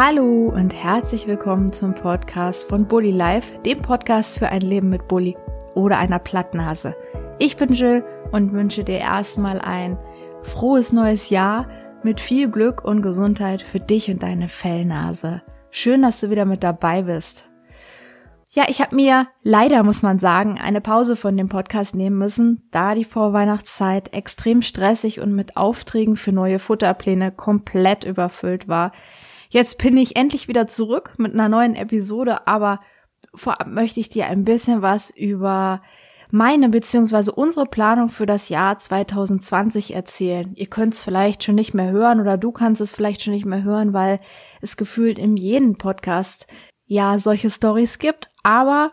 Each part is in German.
Hallo und herzlich willkommen zum Podcast von Bully Life, dem Podcast für ein Leben mit Bully oder einer Plattnase. Ich bin Jill und wünsche dir erstmal ein frohes neues Jahr mit viel Glück und Gesundheit für dich und deine Fellnase. Schön, dass du wieder mit dabei bist. Ja, ich habe mir leider, muss man sagen, eine Pause von dem Podcast nehmen müssen, da die Vorweihnachtszeit extrem stressig und mit Aufträgen für neue Futterpläne komplett überfüllt war. Jetzt bin ich endlich wieder zurück mit einer neuen Episode, aber vorab möchte ich dir ein bisschen was über meine beziehungsweise unsere Planung für das Jahr 2020 erzählen. Ihr könnt es vielleicht schon nicht mehr hören oder du kannst es vielleicht schon nicht mehr hören, weil es gefühlt in jedem Podcast ja solche Stories gibt, aber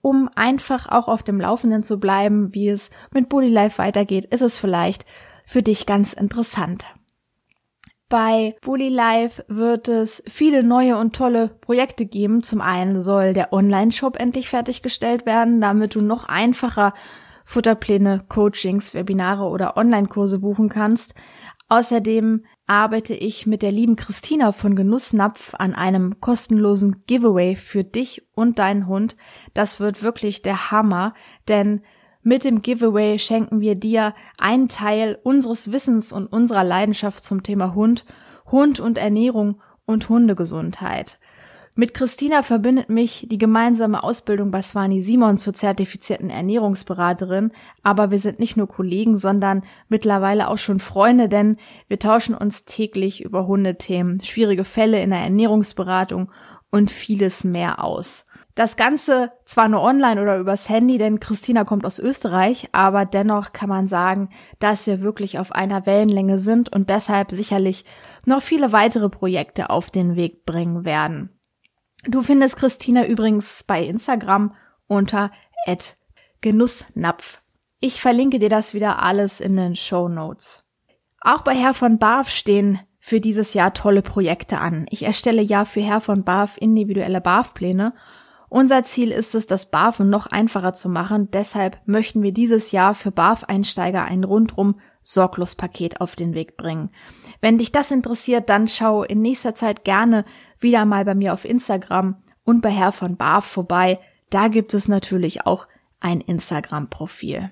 um einfach auch auf dem Laufenden zu bleiben, wie es mit Bully Life weitergeht, ist es vielleicht für dich ganz interessant. Bei Bully Life wird es viele neue und tolle Projekte geben. Zum einen soll der Online-Shop endlich fertiggestellt werden, damit du noch einfacher Futterpläne, Coachings, Webinare oder Online-Kurse buchen kannst. Außerdem arbeite ich mit der lieben Christina von Genussnapf an einem kostenlosen Giveaway für dich und deinen Hund. Das wird wirklich der Hammer, denn mit dem Giveaway schenken wir dir einen Teil unseres Wissens und unserer Leidenschaft zum Thema Hund, Hund und Ernährung und Hundegesundheit. Mit Christina verbindet mich die gemeinsame Ausbildung bei Swani Simon zur zertifizierten Ernährungsberaterin, aber wir sind nicht nur Kollegen, sondern mittlerweile auch schon Freunde, denn wir tauschen uns täglich über Hundethemen, schwierige Fälle in der Ernährungsberatung und vieles mehr aus. Das Ganze zwar nur online oder übers Handy, denn Christina kommt aus Österreich, aber dennoch kann man sagen, dass wir wirklich auf einer Wellenlänge sind und deshalb sicherlich noch viele weitere Projekte auf den Weg bringen werden. Du findest Christina übrigens bei Instagram unter Genussnapf. Ich verlinke dir das wieder alles in den Show Notes. Auch bei Herr von Barf stehen für dieses Jahr tolle Projekte an. Ich erstelle ja für Herr von Barf individuelle Barf-Pläne unser Ziel ist es, das BAFen noch einfacher zu machen. Deshalb möchten wir dieses Jahr für BAF-Einsteiger ein rundrum sorglos Paket auf den Weg bringen. Wenn dich das interessiert, dann schau in nächster Zeit gerne wieder mal bei mir auf Instagram und bei Herr von BAF vorbei. Da gibt es natürlich auch ein Instagram-Profil.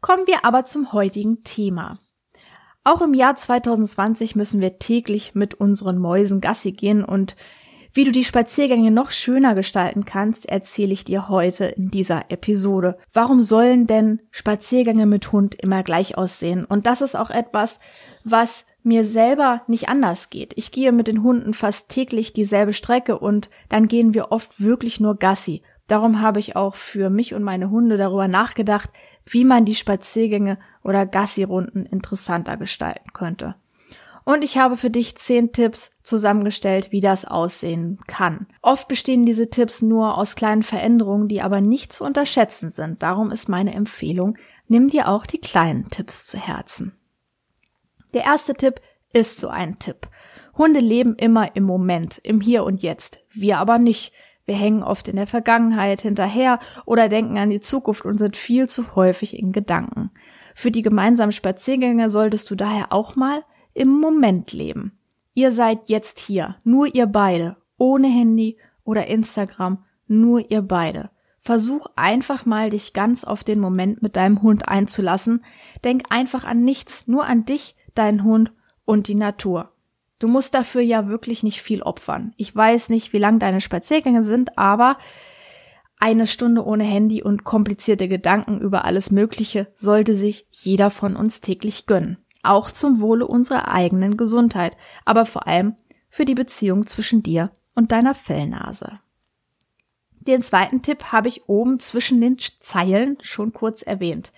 Kommen wir aber zum heutigen Thema. Auch im Jahr 2020 müssen wir täglich mit unseren Mäusen Gassi gehen und wie du die Spaziergänge noch schöner gestalten kannst, erzähle ich dir heute in dieser Episode. Warum sollen denn Spaziergänge mit Hund immer gleich aussehen? Und das ist auch etwas, was mir selber nicht anders geht. Ich gehe mit den Hunden fast täglich dieselbe Strecke und dann gehen wir oft wirklich nur Gassi. Darum habe ich auch für mich und meine Hunde darüber nachgedacht, wie man die Spaziergänge oder Gassi-Runden interessanter gestalten könnte. Und ich habe für dich zehn Tipps zusammengestellt, wie das aussehen kann. Oft bestehen diese Tipps nur aus kleinen Veränderungen, die aber nicht zu unterschätzen sind. Darum ist meine Empfehlung, nimm dir auch die kleinen Tipps zu Herzen. Der erste Tipp ist so ein Tipp. Hunde leben immer im Moment, im Hier und Jetzt. Wir aber nicht. Wir hängen oft in der Vergangenheit hinterher oder denken an die Zukunft und sind viel zu häufig in Gedanken. Für die gemeinsamen Spaziergänge solltest du daher auch mal im Moment leben. Ihr seid jetzt hier, nur ihr beide, ohne Handy oder Instagram, nur ihr beide. Versuch einfach mal dich ganz auf den Moment mit deinem Hund einzulassen. Denk einfach an nichts, nur an dich, deinen Hund und die Natur. Du musst dafür ja wirklich nicht viel opfern. Ich weiß nicht, wie lang deine Spaziergänge sind, aber eine Stunde ohne Handy und komplizierte Gedanken über alles Mögliche sollte sich jeder von uns täglich gönnen auch zum Wohle unserer eigenen Gesundheit, aber vor allem für die Beziehung zwischen dir und deiner Fellnase. Den zweiten Tipp habe ich oben zwischen den Zeilen schon kurz erwähnt.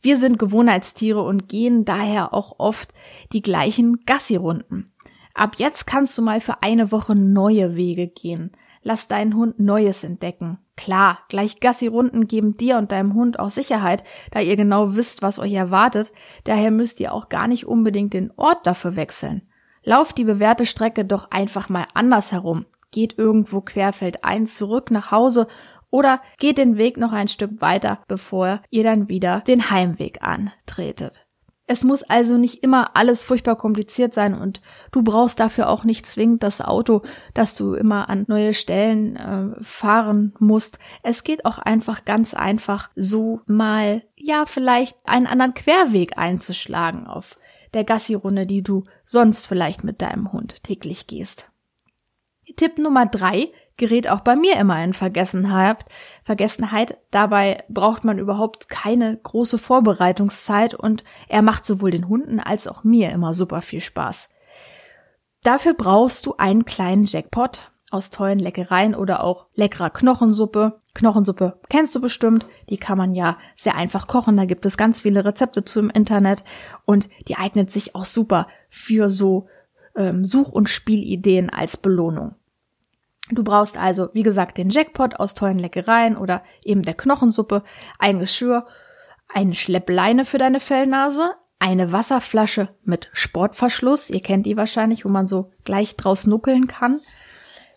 Wir sind Gewohnheitstiere und gehen daher auch oft die gleichen Gassi-Runden. Ab jetzt kannst du mal für eine Woche neue Wege gehen. Lass deinen Hund Neues entdecken. Klar, gleich Gassi-Runden geben dir und deinem Hund auch Sicherheit, da ihr genau wisst, was euch erwartet. Daher müsst ihr auch gar nicht unbedingt den Ort dafür wechseln. Lauft die bewährte Strecke doch einfach mal anders herum. Geht irgendwo querfeldein zurück nach Hause oder geht den Weg noch ein Stück weiter, bevor ihr dann wieder den Heimweg antretet. Es muss also nicht immer alles furchtbar kompliziert sein und du brauchst dafür auch nicht zwingend das Auto, dass du immer an neue Stellen äh, fahren musst. Es geht auch einfach ganz einfach so mal, ja, vielleicht einen anderen Querweg einzuschlagen auf der Gassi-Runde, die du sonst vielleicht mit deinem Hund täglich gehst. Tipp Nummer drei gerät auch bei mir immer in Vergessenheit. Vergessenheit. Dabei braucht man überhaupt keine große Vorbereitungszeit und er macht sowohl den Hunden als auch mir immer super viel Spaß. Dafür brauchst du einen kleinen Jackpot aus tollen Leckereien oder auch leckerer Knochensuppe. Knochensuppe kennst du bestimmt, die kann man ja sehr einfach kochen, da gibt es ganz viele Rezepte zu im Internet und die eignet sich auch super für so ähm, Such- und Spielideen als Belohnung. Du brauchst also, wie gesagt, den Jackpot aus tollen Leckereien oder eben der Knochensuppe, ein Geschirr, eine Schleppleine für deine Fellnase, eine Wasserflasche mit Sportverschluss, ihr kennt die wahrscheinlich, wo man so gleich draus nuckeln kann,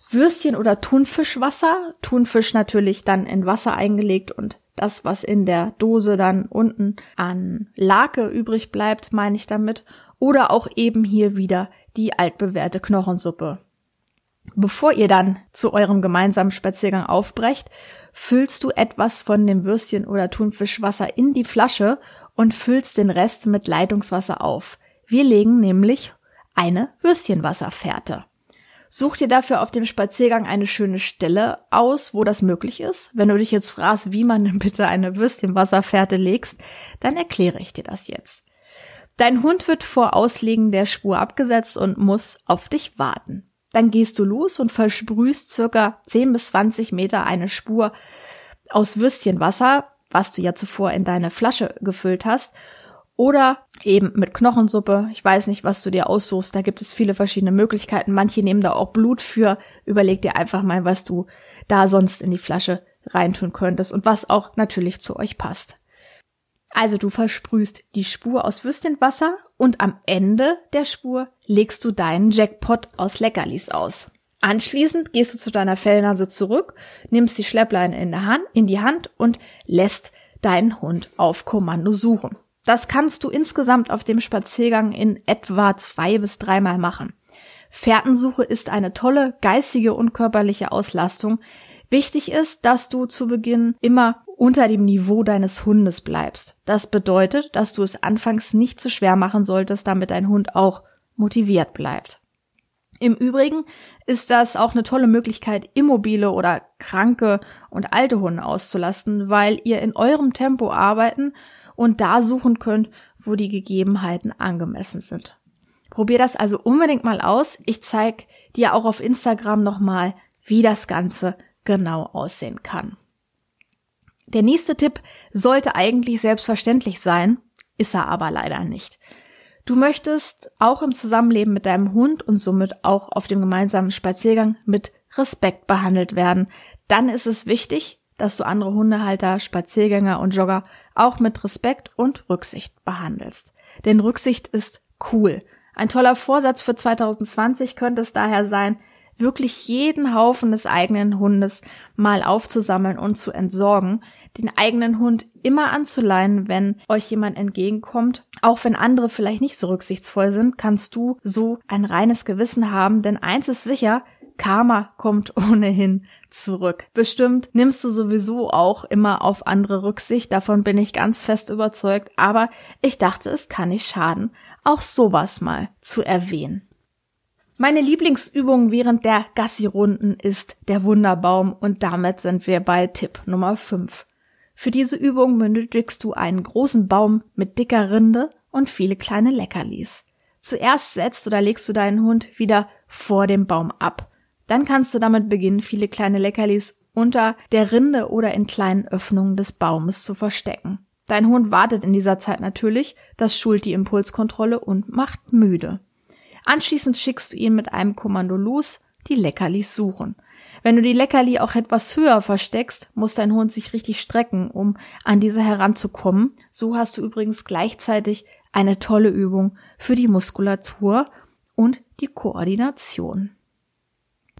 Würstchen oder Thunfischwasser, Thunfisch natürlich dann in Wasser eingelegt und das, was in der Dose dann unten an Lake übrig bleibt, meine ich damit, oder auch eben hier wieder die altbewährte Knochensuppe. Bevor ihr dann zu eurem gemeinsamen Spaziergang aufbrecht, füllst du etwas von dem Würstchen oder Thunfischwasser in die Flasche und füllst den Rest mit Leitungswasser auf. Wir legen nämlich eine Würstchenwasserfährte. Such dir dafür auf dem Spaziergang eine schöne Stelle aus, wo das möglich ist. Wenn du dich jetzt fragst, wie man denn bitte eine Würstchenwasserfährte legst, dann erkläre ich dir das jetzt. Dein Hund wird vor Auslegen der Spur abgesetzt und muss auf dich warten. Dann gehst du los und versprühst circa 10 bis 20 Meter eine Spur aus Würstchenwasser, was du ja zuvor in deine Flasche gefüllt hast. Oder eben mit Knochensuppe. Ich weiß nicht, was du dir aussuchst. Da gibt es viele verschiedene Möglichkeiten. Manche nehmen da auch Blut für. Überleg dir einfach mal, was du da sonst in die Flasche reintun könntest und was auch natürlich zu euch passt. Also du versprühst die Spur aus Würstchenwasser und am Ende der Spur legst du deinen Jackpot aus Leckerlis aus. Anschließend gehst du zu deiner Fellnase zurück, nimmst die Schleppleine in, Hand, in die Hand und lässt deinen Hund auf Kommando suchen. Das kannst du insgesamt auf dem Spaziergang in etwa zwei bis dreimal machen. Fährtensuche ist eine tolle geistige und körperliche Auslastung. Wichtig ist, dass du zu Beginn immer unter dem Niveau deines Hundes bleibst. Das bedeutet, dass du es anfangs nicht zu schwer machen solltest, damit dein Hund auch motiviert bleibt. Im Übrigen ist das auch eine tolle Möglichkeit, immobile oder kranke und alte Hunde auszulasten, weil ihr in eurem Tempo arbeiten und da suchen könnt, wo die Gegebenheiten angemessen sind. Probier das also unbedingt mal aus. Ich zeige dir auch auf Instagram nochmal, wie das Ganze genau aussehen kann. Der nächste Tipp sollte eigentlich selbstverständlich sein, ist er aber leider nicht. Du möchtest auch im Zusammenleben mit deinem Hund und somit auch auf dem gemeinsamen Spaziergang mit Respekt behandelt werden. Dann ist es wichtig, dass du andere Hundehalter, Spaziergänger und Jogger auch mit Respekt und Rücksicht behandelst. Denn Rücksicht ist cool. Ein toller Vorsatz für 2020 könnte es daher sein, wirklich jeden Haufen des eigenen Hundes mal aufzusammeln und zu entsorgen, den eigenen Hund immer anzuleihen, wenn euch jemand entgegenkommt. Auch wenn andere vielleicht nicht so rücksichtsvoll sind, kannst du so ein reines Gewissen haben, denn eins ist sicher, Karma kommt ohnehin zurück. Bestimmt nimmst du sowieso auch immer auf andere Rücksicht, davon bin ich ganz fest überzeugt, aber ich dachte, es kann nicht schaden, auch sowas mal zu erwähnen. Meine Lieblingsübung während der Gassi-Runden ist der Wunderbaum und damit sind wir bei Tipp Nummer 5. Für diese Übung benötigst du einen großen Baum mit dicker Rinde und viele kleine Leckerlis. Zuerst setzt oder legst du deinen Hund wieder vor dem Baum ab. Dann kannst du damit beginnen, viele kleine Leckerlis unter der Rinde oder in kleinen Öffnungen des Baumes zu verstecken. Dein Hund wartet in dieser Zeit natürlich, das schult die Impulskontrolle und macht müde. Anschließend schickst du ihn mit einem Kommando los, die Leckerlis suchen. Wenn du die Leckerli auch etwas höher versteckst, muss dein Hund sich richtig strecken, um an diese heranzukommen. So hast du übrigens gleichzeitig eine tolle Übung für die Muskulatur und die Koordination.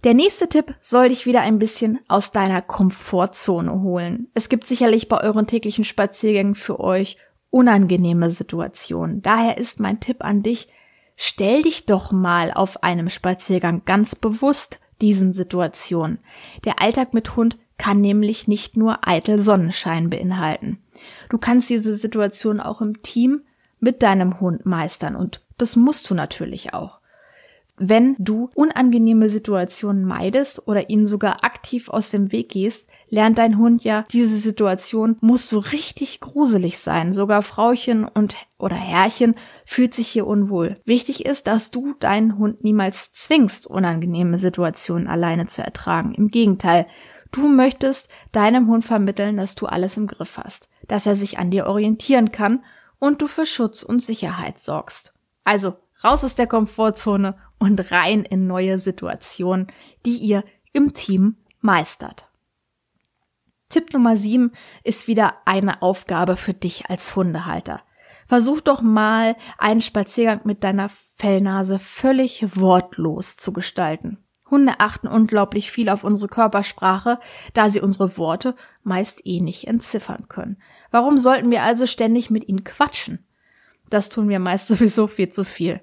Der nächste Tipp soll dich wieder ein bisschen aus deiner Komfortzone holen. Es gibt sicherlich bei euren täglichen Spaziergängen für euch unangenehme Situationen. Daher ist mein Tipp an dich, stell dich doch mal auf einem Spaziergang ganz bewusst diesen Situationen. Der Alltag mit Hund kann nämlich nicht nur eitel Sonnenschein beinhalten. Du kannst diese Situation auch im Team mit deinem Hund meistern und das musst du natürlich auch. Wenn du unangenehme Situationen meidest oder ihnen sogar aktiv aus dem Weg gehst, lernt dein Hund ja, diese Situation muss so richtig gruselig sein. Sogar Frauchen und oder Herrchen fühlt sich hier unwohl. Wichtig ist, dass du deinen Hund niemals zwingst, unangenehme Situationen alleine zu ertragen. Im Gegenteil, du möchtest deinem Hund vermitteln, dass du alles im Griff hast, dass er sich an dir orientieren kann und du für Schutz und Sicherheit sorgst. Also raus aus der Komfortzone und rein in neue Situationen, die ihr im Team meistert. Tipp Nummer 7 ist wieder eine Aufgabe für dich als Hundehalter. Versuch doch mal einen Spaziergang mit deiner Fellnase völlig wortlos zu gestalten. Hunde achten unglaublich viel auf unsere Körpersprache, da sie unsere Worte meist eh nicht entziffern können. Warum sollten wir also ständig mit ihnen quatschen? Das tun wir meist sowieso viel zu viel.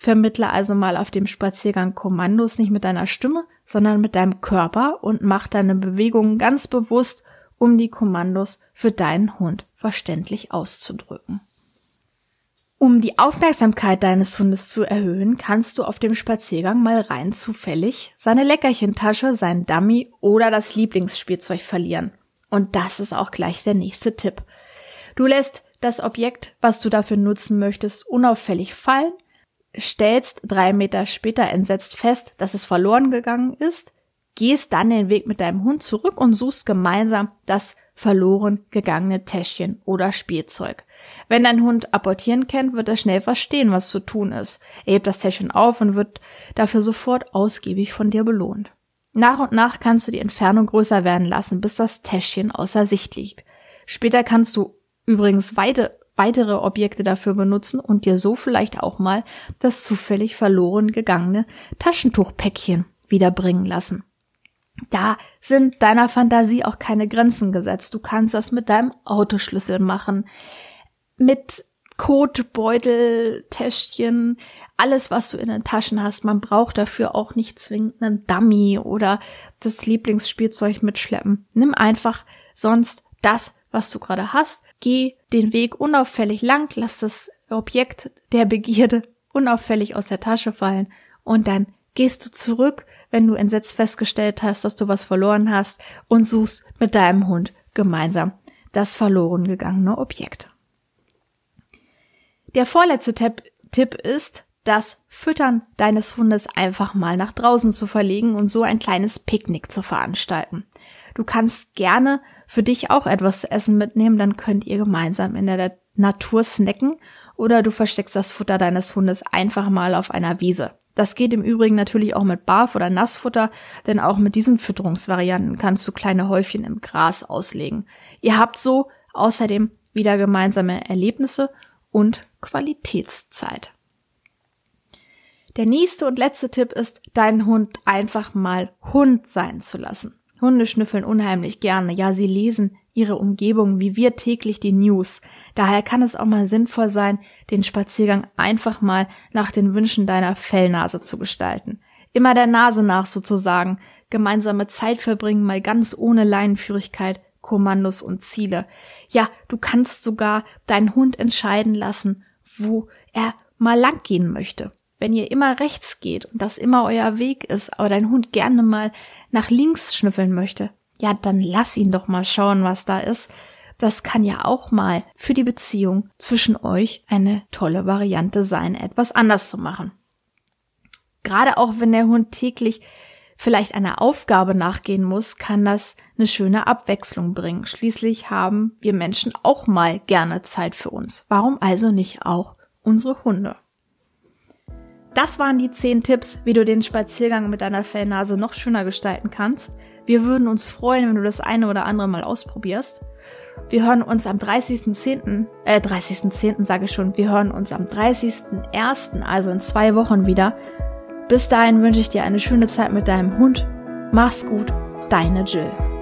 Vermittle also mal auf dem Spaziergang Kommandos nicht mit deiner Stimme, sondern mit deinem Körper und mach deine Bewegungen ganz bewusst, um die Kommandos für deinen Hund verständlich auszudrücken. Um die Aufmerksamkeit deines Hundes zu erhöhen, kannst du auf dem Spaziergang mal rein zufällig seine Leckerchentasche, sein Dummy oder das Lieblingsspielzeug verlieren. Und das ist auch gleich der nächste Tipp. Du lässt das Objekt, was du dafür nutzen möchtest, unauffällig fallen, stellst drei Meter später entsetzt fest, dass es verloren gegangen ist, gehst dann den Weg mit deinem Hund zurück und suchst gemeinsam das verloren gegangene Täschchen oder Spielzeug. Wenn dein Hund apportieren kennt, wird er schnell verstehen, was zu tun ist. Er hebt das Täschchen auf und wird dafür sofort ausgiebig von dir belohnt. Nach und nach kannst du die Entfernung größer werden lassen, bis das Täschchen außer Sicht liegt. Später kannst du übrigens weite, weitere Objekte dafür benutzen und dir so vielleicht auch mal das zufällig verloren gegangene Taschentuchpäckchen wiederbringen lassen. Da sind deiner Fantasie auch keine Grenzen gesetzt. Du kannst das mit deinem Autoschlüssel machen, mit Kotbeutel, Täschchen, alles, was du in den Taschen hast. Man braucht dafür auch nicht zwingend einen Dummy oder das Lieblingsspielzeug mitschleppen. Nimm einfach sonst das, was du gerade hast. Geh den Weg unauffällig lang, lass das Objekt der Begierde unauffällig aus der Tasche fallen und dann gehst du zurück, wenn du entsetzt festgestellt hast, dass du was verloren hast und suchst mit deinem Hund gemeinsam das verloren gegangene Objekt. Der vorletzte Tipp, Tipp ist, das Füttern deines Hundes einfach mal nach draußen zu verlegen und so ein kleines Picknick zu veranstalten. Du kannst gerne für dich auch etwas zu essen mitnehmen, dann könnt ihr gemeinsam in der Natur snacken oder du versteckst das Futter deines Hundes einfach mal auf einer Wiese. Das geht im Übrigen natürlich auch mit Barf- oder Nassfutter, denn auch mit diesen Fütterungsvarianten kannst du kleine Häufchen im Gras auslegen. Ihr habt so außerdem wieder gemeinsame Erlebnisse und Qualitätszeit. Der nächste und letzte Tipp ist, deinen Hund einfach mal Hund sein zu lassen. Hunde schnüffeln unheimlich gerne. Ja, sie lesen ihre Umgebung wie wir täglich die News. Daher kann es auch mal sinnvoll sein, den Spaziergang einfach mal nach den Wünschen deiner Fellnase zu gestalten. Immer der Nase nach sozusagen. Gemeinsame Zeit verbringen, mal ganz ohne Leinenführigkeit, Kommandos und Ziele. Ja, du kannst sogar deinen Hund entscheiden lassen, wo er mal lang gehen möchte. Wenn ihr immer rechts geht und das immer euer Weg ist, aber dein Hund gerne mal nach links schnüffeln möchte, ja, dann lass ihn doch mal schauen, was da ist. Das kann ja auch mal für die Beziehung zwischen euch eine tolle Variante sein, etwas anders zu machen. Gerade auch wenn der Hund täglich vielleicht einer Aufgabe nachgehen muss, kann das eine schöne Abwechslung bringen. Schließlich haben wir Menschen auch mal gerne Zeit für uns. Warum also nicht auch unsere Hunde? Das waren die zehn Tipps, wie du den Spaziergang mit deiner Fellnase noch schöner gestalten kannst. Wir würden uns freuen, wenn du das eine oder andere mal ausprobierst. Wir hören uns am 30.10., äh, 30.10. sage ich schon, wir hören uns am 30.01., also in zwei Wochen wieder. Bis dahin wünsche ich dir eine schöne Zeit mit deinem Hund. Mach's gut, deine Jill.